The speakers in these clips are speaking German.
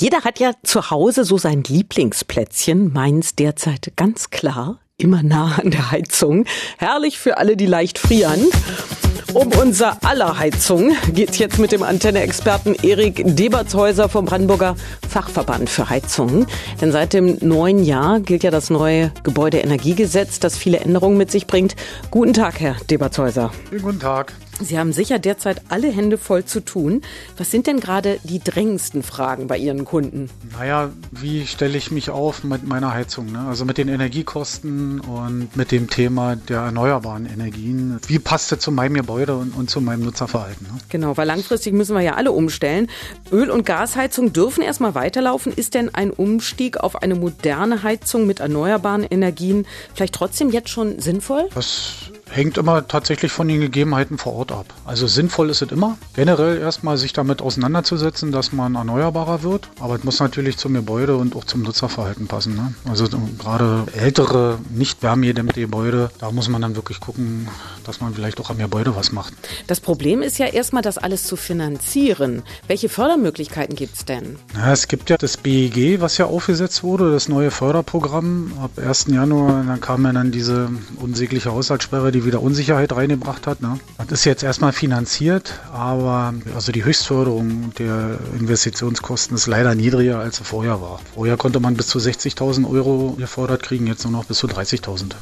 Jeder hat ja zu Hause so sein Lieblingsplätzchen, meins derzeit ganz klar, immer nah an der Heizung. Herrlich für alle, die leicht frieren. Um unser aller Heizung geht's jetzt mit dem Antenne-Experten Erik Debertshäuser vom Brandenburger Fachverband für Heizungen. Denn seit dem neuen Jahr gilt ja das neue Gebäudeenergiegesetz, das viele Änderungen mit sich bringt. Guten Tag, Herr Debertshäuser. Guten Tag. Sie haben sicher derzeit alle Hände voll zu tun. Was sind denn gerade die drängendsten Fragen bei Ihren Kunden? Naja, wie stelle ich mich auf mit meiner Heizung? Ne? Also mit den Energiekosten und mit dem Thema der erneuerbaren Energien. Wie passt es zu meinem Gebäude und, und zu meinem Nutzerverhalten? Ne? Genau, weil langfristig müssen wir ja alle umstellen. Öl- und Gasheizung dürfen erstmal weiterlaufen. Ist denn ein Umstieg auf eine moderne Heizung mit erneuerbaren Energien vielleicht trotzdem jetzt schon sinnvoll? Das hängt immer tatsächlich von den Gegebenheiten vor Ort ab. Also sinnvoll ist es immer, generell erstmal sich damit auseinanderzusetzen, dass man erneuerbarer wird. Aber es muss natürlich zum Gebäude und auch zum Nutzerverhalten passen. Ne? Also gerade ältere, nicht wärmegedämmte Gebäude, da muss man dann wirklich gucken, dass man vielleicht auch am Gebäude was macht. Das Problem ist ja erstmal, das alles zu finanzieren. Welche Fördermöglichkeiten gibt es denn? Na, es gibt ja das BEG, was ja aufgesetzt wurde, das neue Förderprogramm. Ab 1. Januar, da kam ja dann diese unsägliche Haushaltssperre, die wieder Unsicherheit reingebracht hat. Ne? Das ist jetzt erstmal finanziert, aber also die Höchstförderung der Investitionskosten ist leider niedriger, als sie vorher war. Vorher konnte man bis zu 60.000 Euro gefordert kriegen, jetzt nur noch bis zu 30.000.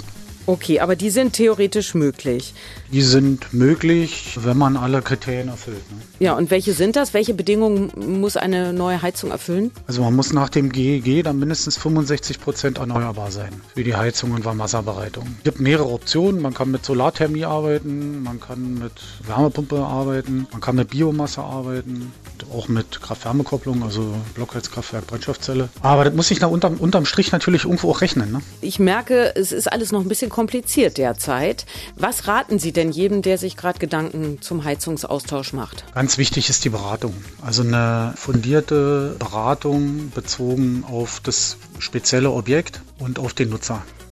Okay, aber die sind theoretisch möglich. Die sind möglich, wenn man alle Kriterien erfüllt. Ne? Ja, und welche sind das? Welche Bedingungen muss eine neue Heizung erfüllen? Also man muss nach dem GEG dann mindestens 65 Prozent erneuerbar sein für die Heizung und Warmwasserbereitung. Es gibt mehrere Optionen. Man kann mit Solarthermie arbeiten, man kann mit Wärmepumpe arbeiten, man kann mit Biomasse arbeiten, auch mit Kraft-Wärme-Kopplung, also Blockheizkraftwerk, Brennstoffzelle. Aber das muss sich nach unterm, unterm Strich natürlich irgendwo auch rechnen. Ne? Ich merke, es ist alles noch ein bisschen kompliziert derzeit. Was raten Sie denn jedem, der sich gerade Gedanken zum Heizungsaustausch macht? Ganz wichtig ist die Beratung. Also eine fundierte Beratung bezogen auf das spezielle Objekt und auf den Nutzer.